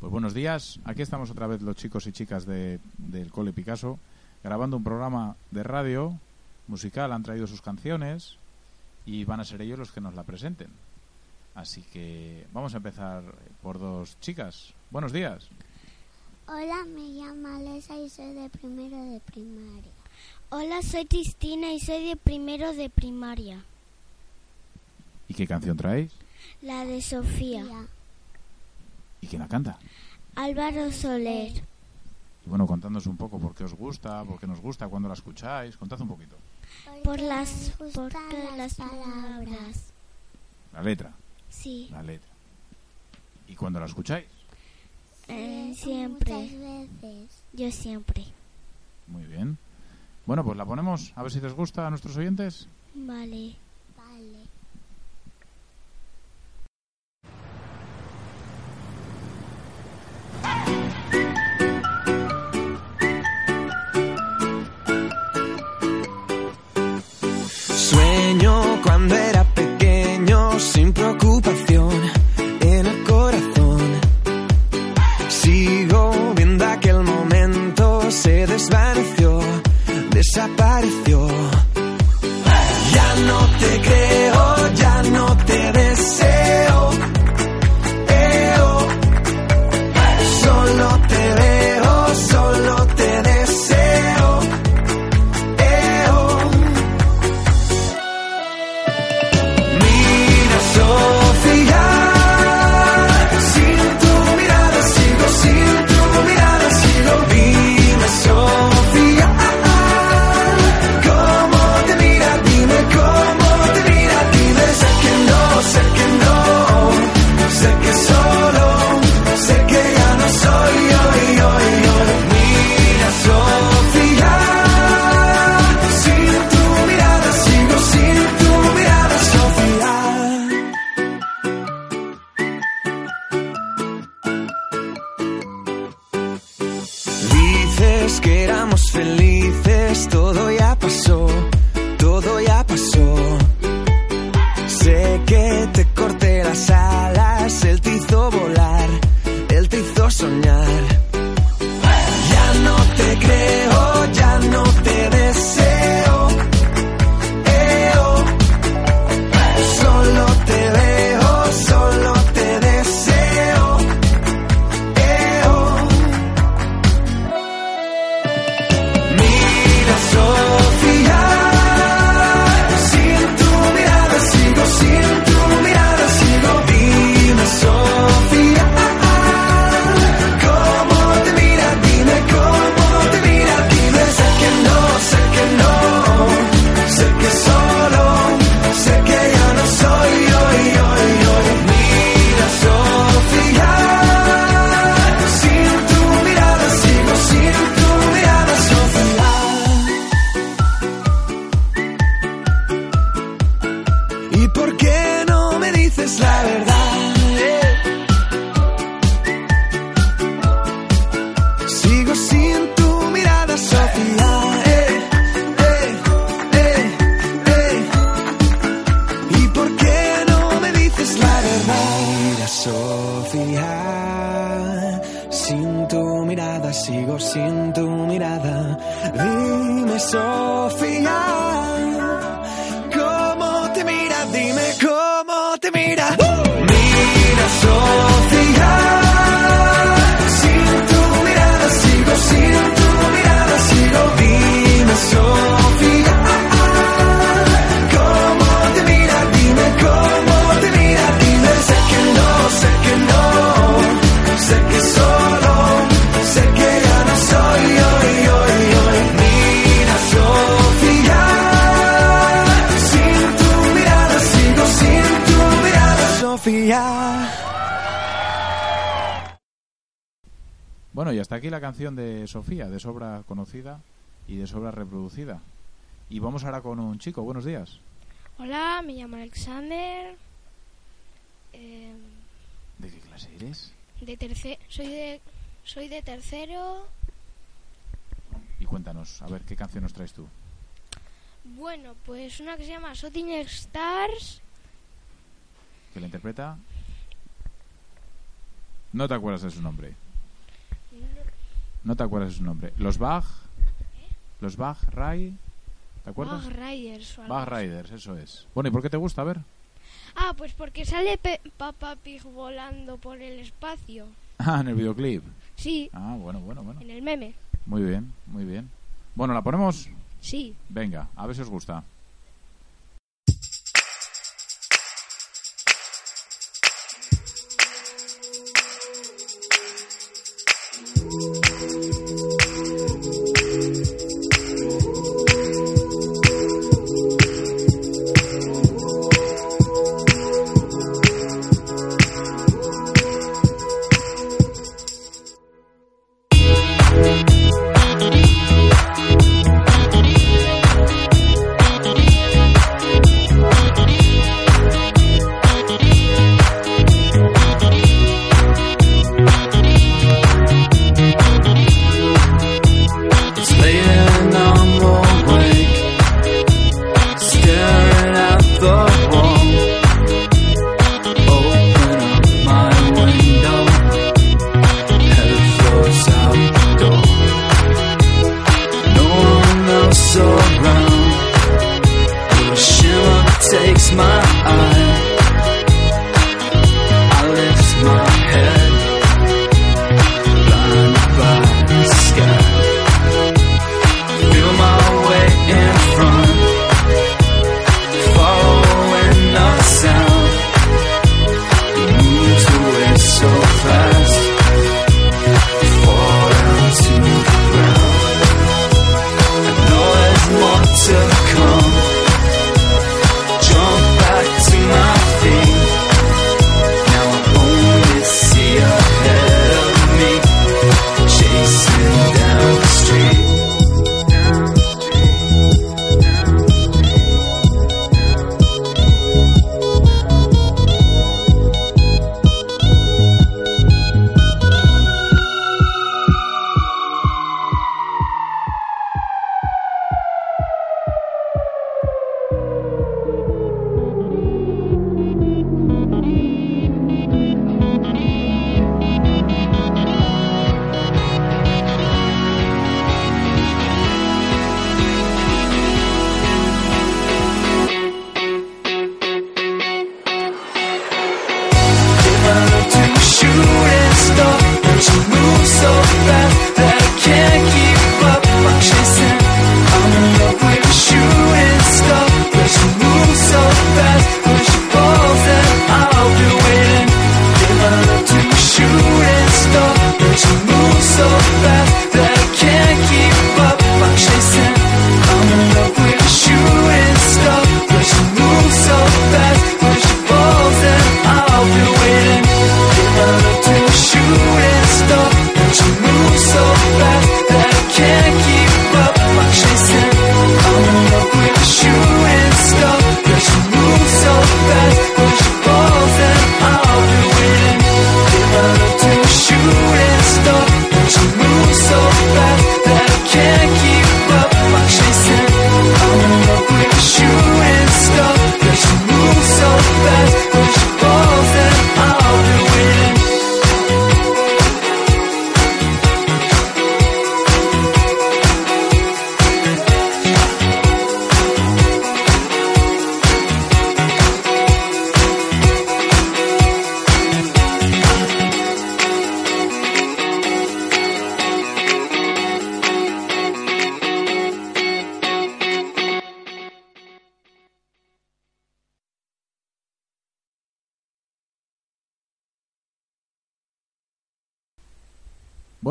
Pues buenos días, aquí estamos otra vez los chicos y chicas de, del Cole Picasso grabando un programa de radio musical, han traído sus canciones y van a ser ellos los que nos la presenten. Así que vamos a empezar por dos chicas. Buenos días. Hola, me llamo Alesa y soy de primero de primaria. Hola, soy Cristina y soy de primero de primaria. ¿Y qué canción traéis? La de Sofía. ¿Y quién la canta? Álvaro Soler. Y bueno, contándonos un poco por qué os gusta, por qué nos gusta, cuando la escucháis. Contad un poquito. Por las, por las palabras. La letra, Sí, la letra. ¿Y cuando la escucháis? eh, Muchas siempre. veces. Yo siempre. Muy bien. Bueno, pues la ponemos, a ver si les gusta a nuestros oyentes. Vale. Vale. Sueño la canción de Sofía, de sobra conocida y de sobra reproducida. Y vamos ahora con un chico. Buenos días. Hola, me llamo Alexander. Em, ¿De qué clase eres? De tercero. Soy de, soy de tercero. Y cuéntanos, a ver, ¿qué canción nos traes tú? Bueno, pues una que se llama Shooting Stars. ¿Que la interpreta? No te acuerdas de su nombre. No te acuerdas de su nombre. ¿Los Bach? ¿Los Bach Ray? ¿Te acuerdas? Bach Riders. O Riders, eso es. Bueno, ¿y por qué te gusta? A ver. Ah, pues porque sale Papá Pig volando por el espacio. Ah, en el videoclip. Sí. Ah, bueno, bueno, bueno. En el meme. Muy bien, muy bien. Bueno, ¿la ponemos? Sí. Venga, a ver si os gusta.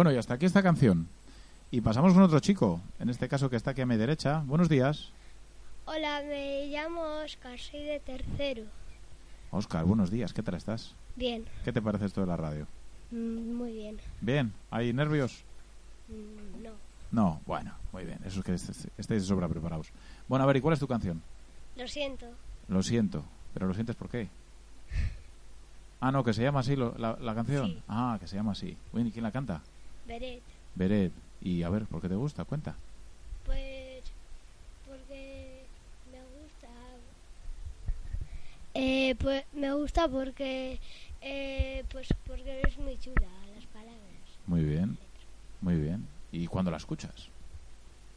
Bueno, y hasta aquí esta canción. Y pasamos con otro chico, en este caso que está aquí a mi derecha. Buenos días. Hola, me llamo Oscar, soy de tercero. Oscar, buenos días, ¿qué tal estás? Bien. ¿Qué te parece esto de la radio? Mm, muy bien. ¿Bien? ¿Hay nervios? Mm, no. No, bueno, muy bien, eso es que estéis este sobra preparados. Bueno, a ver, ¿y cuál es tu canción? Lo siento. Lo siento, pero ¿lo sientes por qué? Ah, no, que se llama así lo, la, la, canción. Sí. Ah, que se llama así. Uy, ¿quién la canta? Beret. Beret. Y a ver, ¿por qué te gusta? Cuenta. Pues porque me gusta. Eh, pues me gusta porque eh, pues porque es muy chula las palabras. Muy bien, muy bien. ¿Y cuándo la escuchas?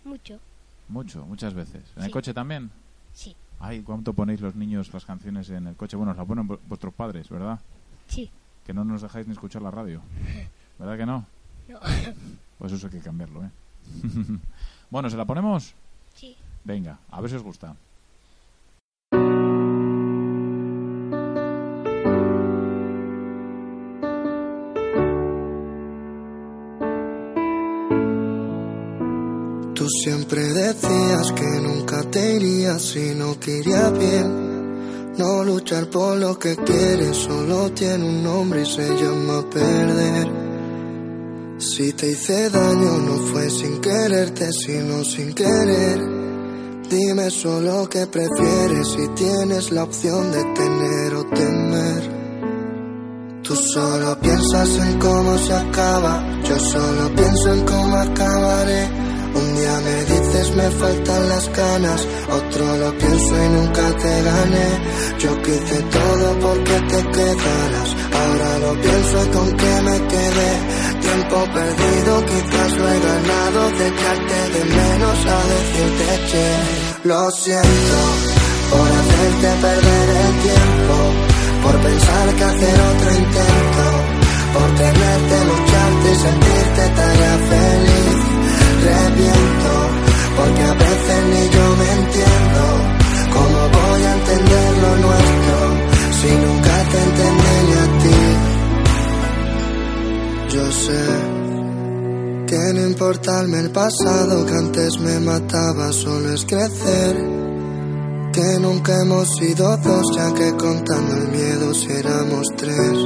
Mucho. Mucho, muchas veces. ¿En el coche también? Sí. Ay, ¿cuánto ponéis los niños las canciones en el coche? Bueno, os la ponen vu- vuestros padres, ¿verdad? Sí. Que no nos dejáis ni escuchar la radio. ¿Verdad que no? Pues eso hay que cambiarlo, ¿eh? bueno, ¿se la ponemos? Sí. Venga, a ver si os gusta. Tú siempre decías que nunca te irías si no quería bien. No luchar por lo que quieres solo tiene un nombre y se llama perder. Si te hice daño no fue sin quererte, sino sin querer. Dime solo qué prefieres si tienes la opción de tener o temer. Tú solo piensas en cómo se acaba, yo solo pienso en cómo acabaré. Un día me dices me faltan las ganas, otro lo pienso y nunca te gané. Yo quise todo porque te quedaras, ahora lo pienso y con qué me quedé. Tiempo perdido, quizás lo he ganado, de echarte de menos a decirte che. Lo siento por hacerte perder el tiempo, por pensar que hacer otro intento, por tenerte, lucharte y sentirte tarea feliz. Reviento, porque a veces ni yo me entiendo. ¿Cómo voy a entender lo nuestro si nunca te entendí Yo sé que no importarme el pasado que antes me mataba, solo es crecer. Que nunca hemos sido dos, ya que contando el miedo si tres.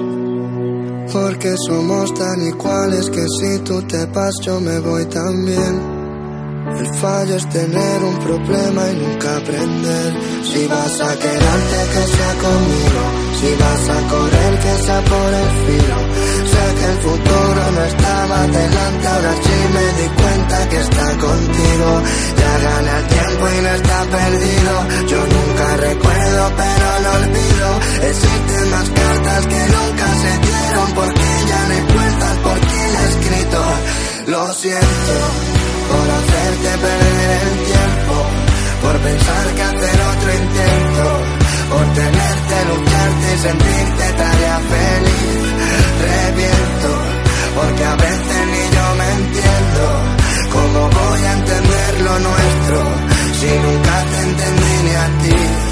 Porque somos tan iguales que si tú te vas yo me voy también. El fallo es tener un problema y nunca aprender. Si vas a quedarte que sea conmigo, si vas a correr que sea por el filo. Sé que el futuro no estaba delante, ahora sí me di cuenta que está contigo. Ya gana el tiempo y no está perdido. Yo nunca recuerdo pero no olvido. Existen más cartas que nunca se dieron porque ya no puertas por quien he escrito. Lo siento por hacerte perder el tiempo, por pensar que hacer otro intento, por tenerte, lucharte y sentirte tarea feliz. Reviento, porque a veces ni yo me entiendo. ¿Cómo voy a entender lo nuestro si nunca te entendí ni a ti?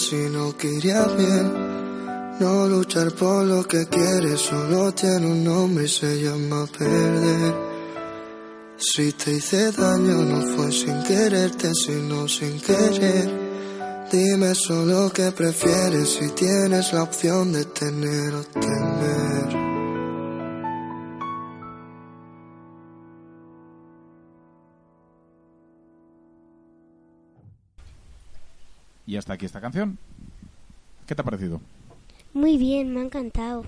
si no querías bien. No luchar por lo que quieres solo tiene un nombre y se llama perder. Si te hice daño no fue sin quererte, sino sin querer. Dime solo qué prefieres si tienes la opción de tener o temer. Y hasta aquí esta canción. ¿Qué te ha parecido? Muy bien, me ha encantado.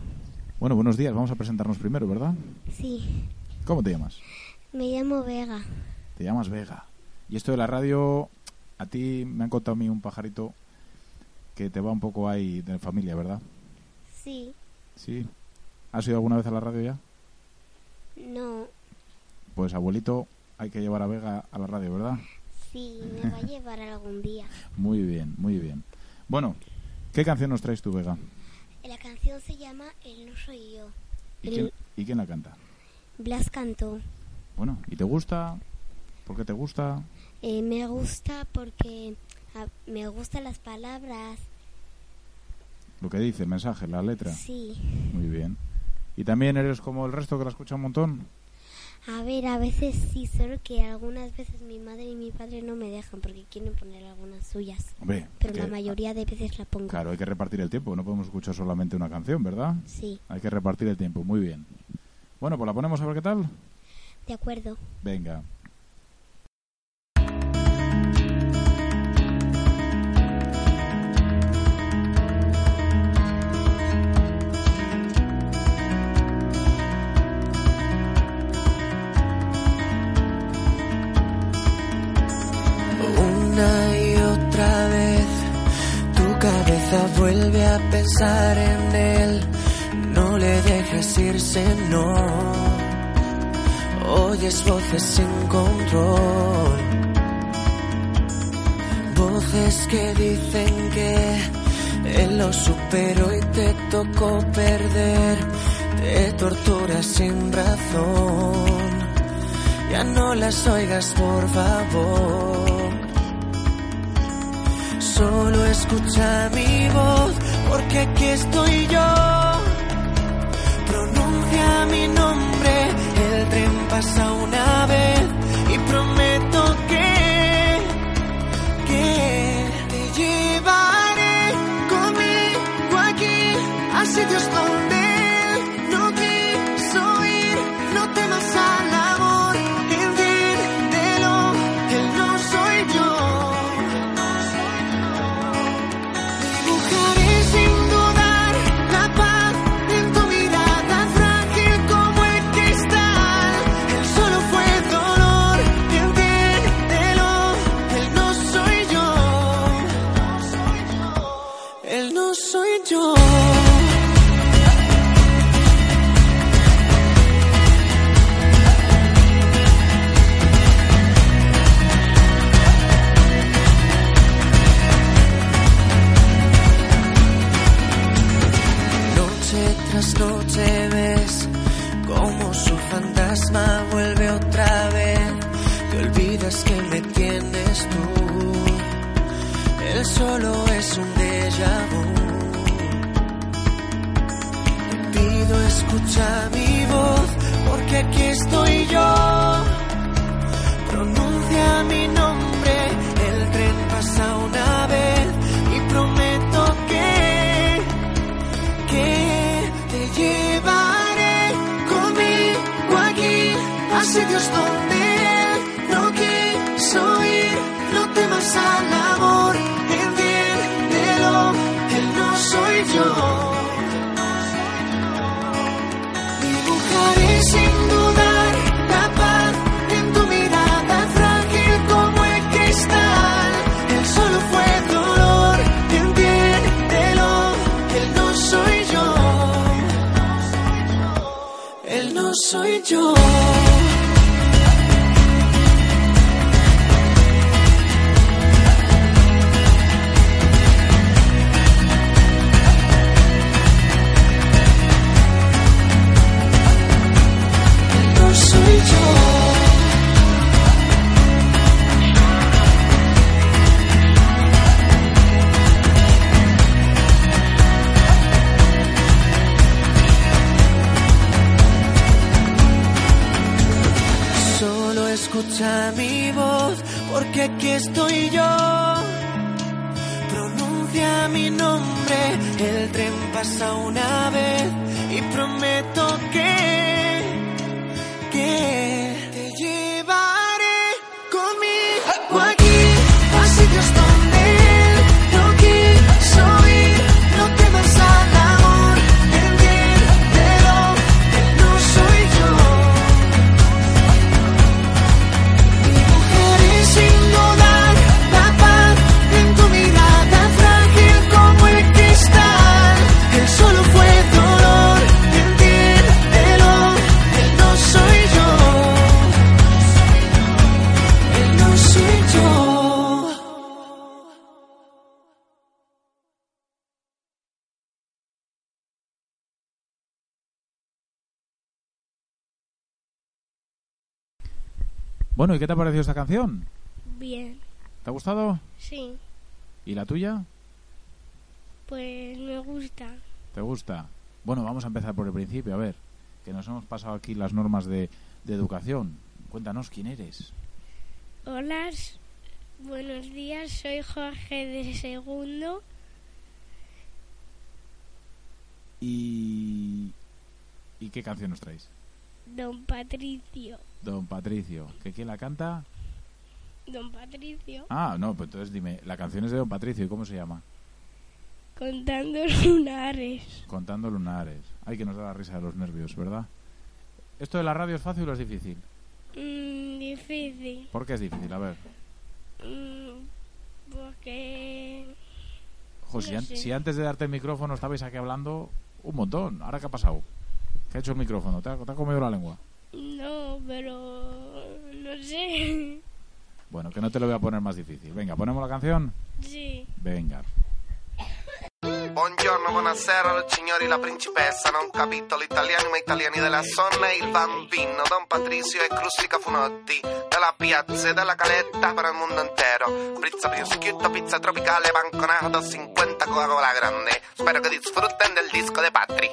Bueno, buenos días. Vamos a presentarnos primero, ¿verdad? Sí. ¿Cómo te llamas? Me llamo Vega. Te llamas Vega. Y esto de la radio, a ti me han contado a mí un pajarito que te va un poco ahí de familia, ¿verdad? Sí, Sí. ¿Has ido alguna vez a la radio ya? no, Pues abuelito, hay que llevar a Vega a la radio, ¿verdad? Sí, me va a llevar algún día. Muy bien, muy bien. Bueno, ¿qué canción nos traes tú, Vega? La canción se llama El no soy yo. ¿Y El- quién, y quién la canta? Blas cantó. Bueno, ¿y te gusta? ¿Por qué te gusta? Eh, me gusta porque me gustan las palabras. Lo que dice, el mensaje, la letra. Sí. Muy bien. ¿Y también eres como el resto que la escucha un montón? A ver, a veces sí, solo que algunas veces mi madre y mi padre no me dejan porque quieren poner algunas suyas. Hombre, Pero que- la mayoría de veces la pongo. Claro, hay que repartir el tiempo, no podemos escuchar solamente una canción, ¿verdad? Sí, Hay que repartir el tiempo, muy bien. Bueno, pues la ponemos a ver qué tal. de acuerdo. Venga. Pensar en él. No le dejes irse, no. Oyes voces sin control. Voces que dicen que él lo superó y te tocó perder. Te torturas sin razón. Ya no las oigas, por favor. Solo escucha mi voz, porque aquí estoy yo. Pronuncia mi nombre, el tren pasa una vez. Y prometo que, que te llevaré conmigo aquí. A sitios donde escucha mi voz porque aquí estoy yo. Pronuncia mi nombre, el tren pasa una vez y prometo que que te llevaré conmigo aquí a sitios donde él no quiso ir. No temas al yo. Bueno, ¿y qué te ha parecido esta canción? Bien, ¿Te ha gustado? sí, ¿Y la tuya? pues me gusta. ¿Te gusta? Bueno, vamos a empezar por el principio, a ver, que nos hemos pasado aquí las normas de, de educación. Cuéntanos quién eres. Hola, buenos días, soy Jorge de Segundo. Y... ¿Y qué canción nos traéis? Don Patricio. Don Patricio. ¿Que quién la canta? Don Patricio, Ah, no, pues entonces dime, la canción es de Don Patricio, ¿y cómo se llama? contando lunares. Contando lunares. Ay, que nos da la risa de los nervios, ¿verdad? ¿Esto de la radio es fácil o es difícil? Mm, difícil, ¿Por qué es difícil? A ver. mm, porque Jo, si, No an- sé. si antes de darte el micrófono estabais aquí hablando un montón, ¿ahora qué ha pasado? ¿Qué ha hecho el micrófono? ¿Te ha, te ha comido la lengua? no, pero no sé. Bueno, que no te lo voy a poner más difícil. Venga, ¿ponemos la canción? Sí. Venga. Buongiorno, buonasera, lo signori, la principessa, non capito l'italiano ma italiani della zona e il bambino, Don Patrizio e Crustica Funotti, della piazza e della caletta per il mondo intero, pizza prosciutto, pizza tropicale, banconato, 50 Coca-Cola grande, spero che disfruten del disco de Patri.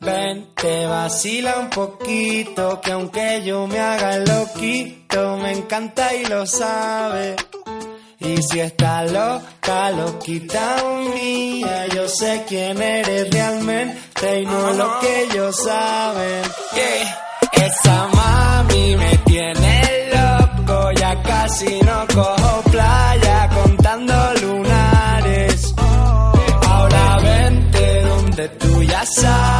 Ven, te vacila un poquito, que aunque yo me haga loquito, me encanta y lo sabe. Y si está loca, loquita mía, yo sé quién eres realmente y no lo que ellos saben. Yeah. Esa mami me tiene loco, ya casi no cojo playa contando lunares. Ahora vente donde tú ya sabes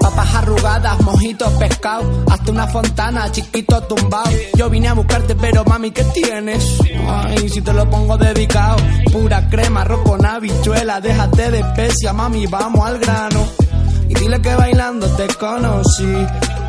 Papas arrugadas, mojitos, pescado, hasta una fontana, chiquito tumbado. Yo vine a buscarte, pero mami, ¿qué tienes? Ay, si te lo pongo dedicado, pura crema, arroz con habichuela, déjate de especia, mami, vamos al grano. Y dile que bailando te conocí,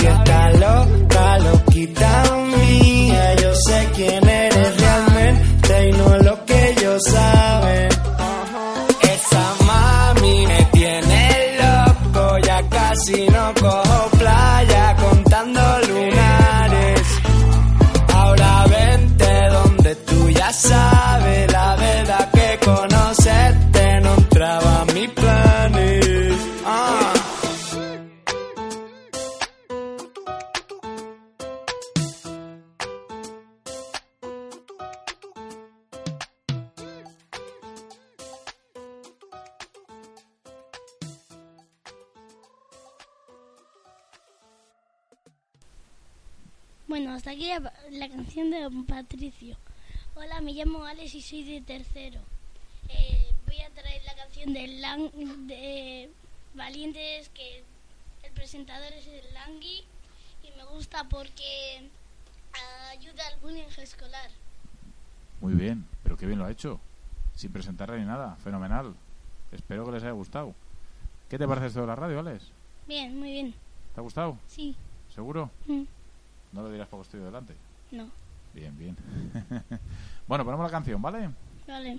Si está loca, la, canción de Don Patricio. Hola, me llamo Alex y soy de tercero. Eh, voy a traer la canción de, Lan- de Valientes, que el presentador es el Langui y me gusta porque ayuda al bullying escolar. Muy bien, pero qué bien lo ha hecho. Sin presentarle ni nada. Fenomenal. Espero que les haya gustado. ¿Qué te parece esto de la radio, Alex? Bien, muy bien. ¿Te ha gustado? Sí. ¿Seguro? Mm, No lo dirás porque estoy delante. No. Bien, bien. bueno, ponemos la canción, ¿vale? Vale.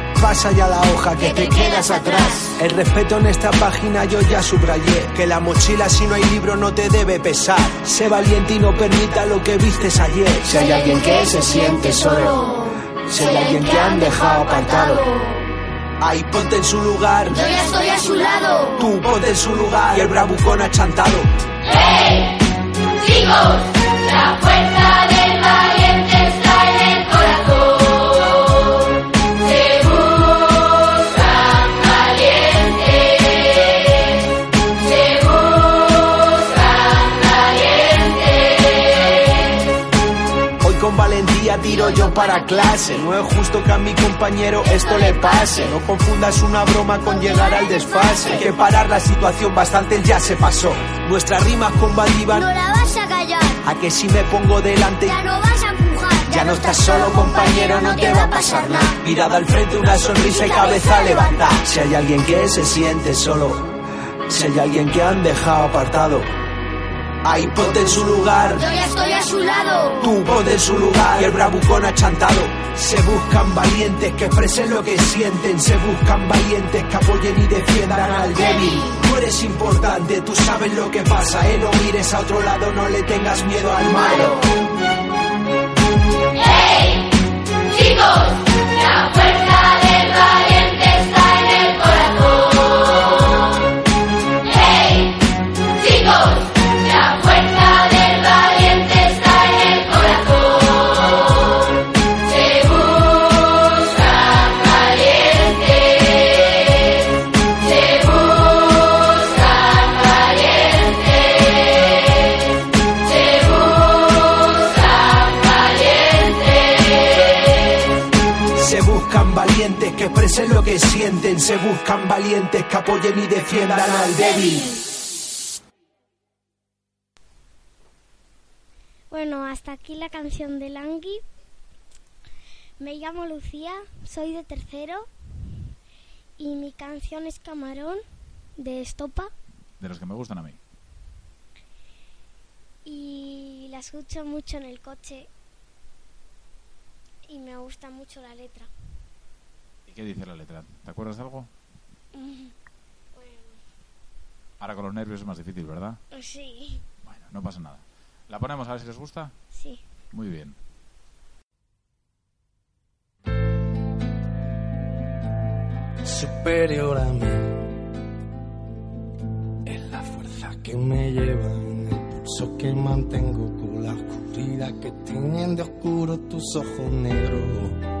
Pasa ya la hoja que, te quedas atrás. El respeto en esta página yo ya subrayé. Que la mochila si no hay libro no te debe pesar. Sé valiente y no permita lo que vistes ayer. Si hay alguien que se siente solo. Si hay alguien que han dejado apartado. Ahí ponte en su lugar. Yo ya estoy a su lado. Tú ponte en su lugar. Y el bravucón achantado. ¡Hey! Chicos, la fuerza del valiente tiro yo para clase. No es justo que a mi compañero esto le pase. No confundas una broma con llegar al desfase. Hay que parar la situación, bastante ya se pasó. Nuestras rimas combativas. No la vas a callar. A que si me pongo delante. Ya no vas a empujar. Ya no estás solo, compañero, no te va a pasar nada. Mirada al frente, una sonrisa y cabeza a levantar. Si hay alguien que se siente solo, si hay alguien que han dejado apartado, ahí ponte en su lugar. Yo ya estoy a su lado. Tú ponte en su lugar y el bravucón achantado. Se buscan valientes que expresen lo que sienten. Se buscan valientes que apoyen y defiendan al débil. Tú eres importante, tú sabes lo que pasa, eh. No mires a otro lado, no le tengas miedo al malo. Valientes que apoyen y defiendan al débil. Bueno, hasta aquí la canción de Langui. Me llamo Lucía, soy de tercero y mi canción es Camarón de Estopa De los que me gustan a mí. y la escucho mucho en el coche y me gusta mucho la letra. ¿Y qué dice la letra? ¿Te acuerdas de algo? Bueno, Ahora con los nervios es más difícil, ¿verdad? sí, Bueno, no pasa nada. ¿La ponemos a ver si les gusta? sí. Muy bien. superior a mí. Es la fuerza que me lleva en el pulso que mantengo con la oscuridad que tienen de oscuro tus ojos negros.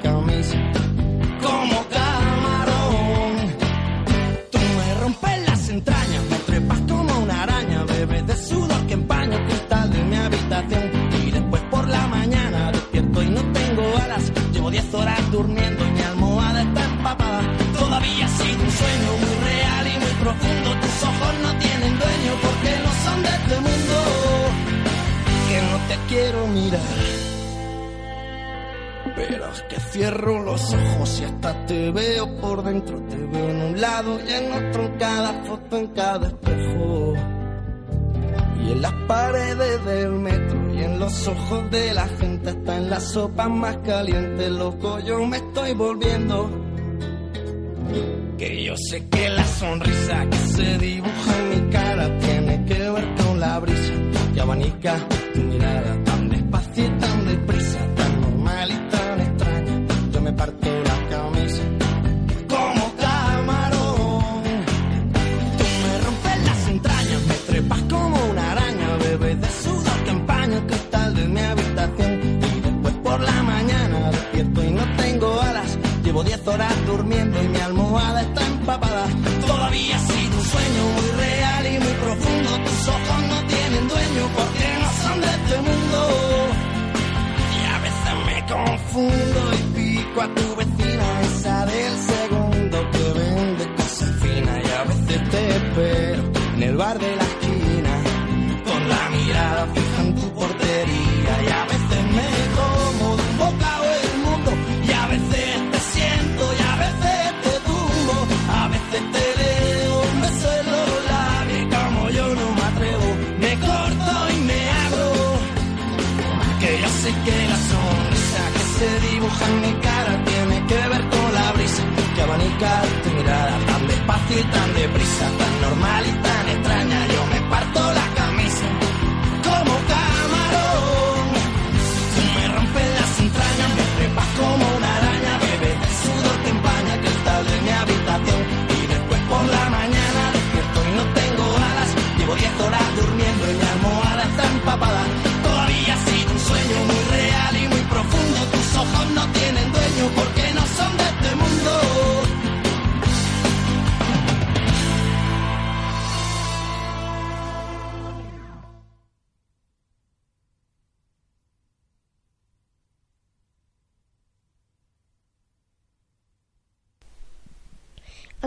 durmiendo mi almohada está empapada. Todavía sigue un sueño muy real y muy profundo. Tus ojos no tienen dueño porque no son de este mundo. Que no te quiero mirar. Pero es que cierro los ojos y hasta te veo por dentro. Te veo en un lado y en otro, en cada foto, en cada espejo. Y en las paredes del metro y en los ojos de la gente está en la sopa más caliente, loco, yo me estoy volviendo. Que yo sé que la sonrisa que se dibuja en mi cara tiene que ver con la brisa que abanica tu mirada tan despacio horas durmiendo y mi almohada está empapada. Todavía ha sido un sueño muy real y muy profundo. Tus ojos no tienen dueño porque no son de este mundo. Y a veces me confundo y pico a tu vecina, esa del segundo que vende cosas finas. Y a veces te espero en el bar de la en mi cara tiene que ver con la brisa. Que abanica tu mirada tan despacio y tan deprisa, tan normal y tan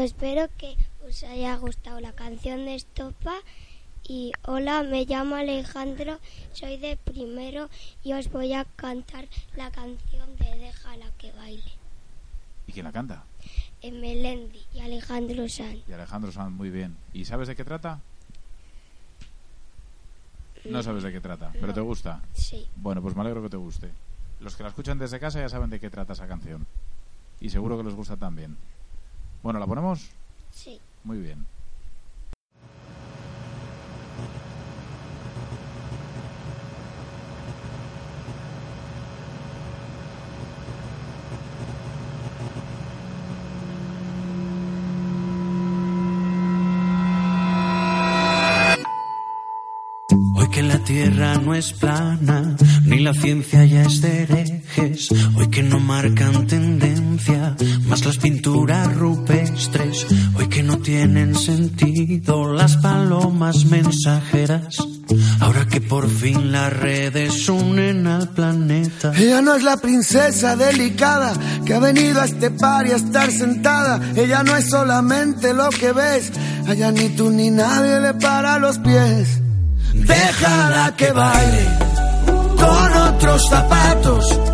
Espero que os haya gustado la canción de Estopa. Y hola, me llamo Alejandro, soy de primero y os voy a cantar la canción de Déjala que baile. ¿Y quién la canta? En Melendi y Alejandro Sanz. Y Alejandro Sanz, muy bien. ¿Y sabes de qué trata? No sabes de qué trata, pero No. te gusta. Sí. Bueno, pues me alegro que te guste. Los que la escuchan desde casa ya saben de qué trata esa canción. Y seguro que les gusta también. Bueno, ¿la ponemos? Sí. Muy bien. Hoy que la tierra no es plana, ni la ciencia ya es de Hoy que no marcan tendencia, más las pinturas rupestres. Hoy que no tienen sentido las palomas mensajeras. Ahora que por fin las redes unen al planeta. Ella no es la princesa delicada que ha venido a este par y a estar sentada. Ella no es solamente lo que ves. Allá ni tú ni nadie le para los pies. Déjala que baile con otros zapatos.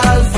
vuelo,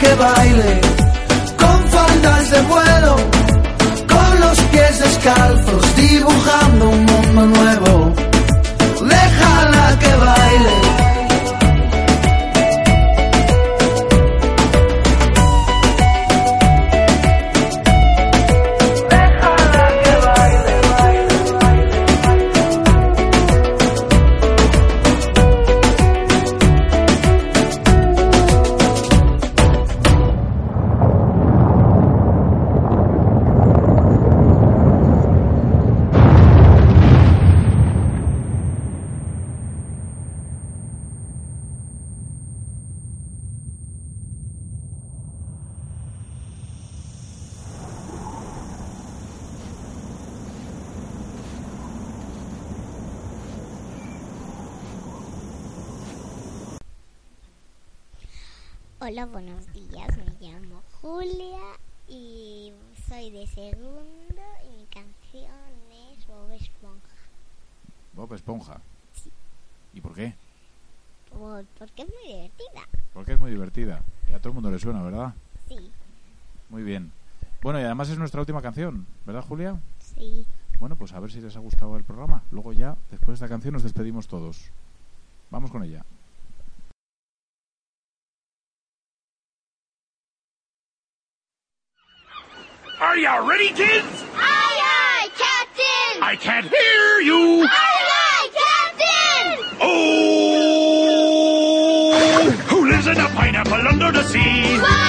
Que baile con faldas de vuelo, con los pies descalzos, dibujando un mundo nuevo. Déjala que baile. Además es nuestra última canción, ¿verdad, Julia? sí. Bueno, pues a ver si les ha gustado el programa. Luego ya, después de esta canción, nos despedimos todos. Vamos con ella. Are you ready, kids? Aye, aye, Captain! I can't hear you. Aye, aye, Captain! Oh, who lives in a pineapple under the sea?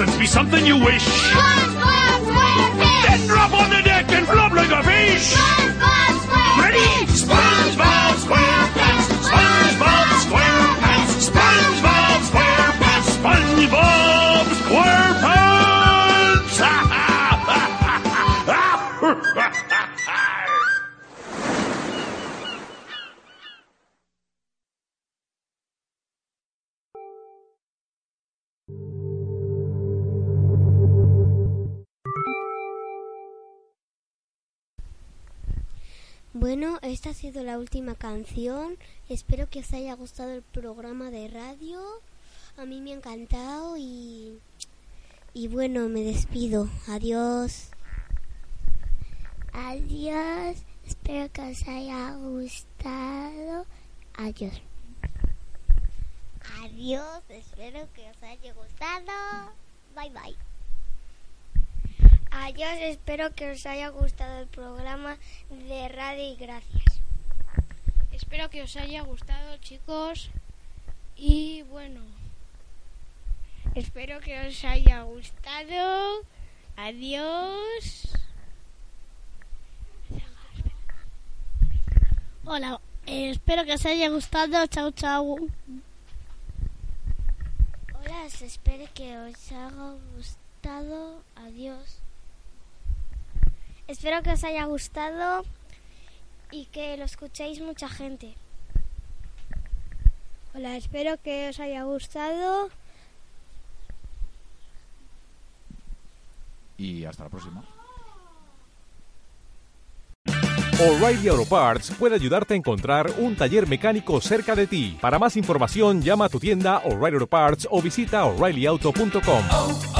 Nonsense be something you wish, SpongeBob SquarePants! then drop on the deck and flop like a fish. SquarePants! Ready? SpongeBob Bueno, esta ha sido la última canción. Espero que os haya gustado el programa de radio. A mí me ha encantado y y bueno, me despido. Adiós. Adiós. Espero que os haya gustado. Adiós. Adiós. Espero que os haya gustado. Bye bye. Adiós, espero que os haya gustado el programa de radio y gracias. Espero que os haya gustado, chicos. Y bueno, espero que os haya gustado. Adiós. Hola, eh, espero que os haya gustado. Chao, chao. Hola, espero que os haya gustado. Adiós. Espero que os haya gustado y que lo escuchéis mucha gente. Hola, espero que os haya gustado. Y hasta la próxima. O'Reilly Auto Parts puede ayudarte a encontrar un taller mecánico cerca de ti. Para más información, llama a tu tienda O'Reilly Auto Parts o visita oreillyauto.com. oh, oh, O'Reilly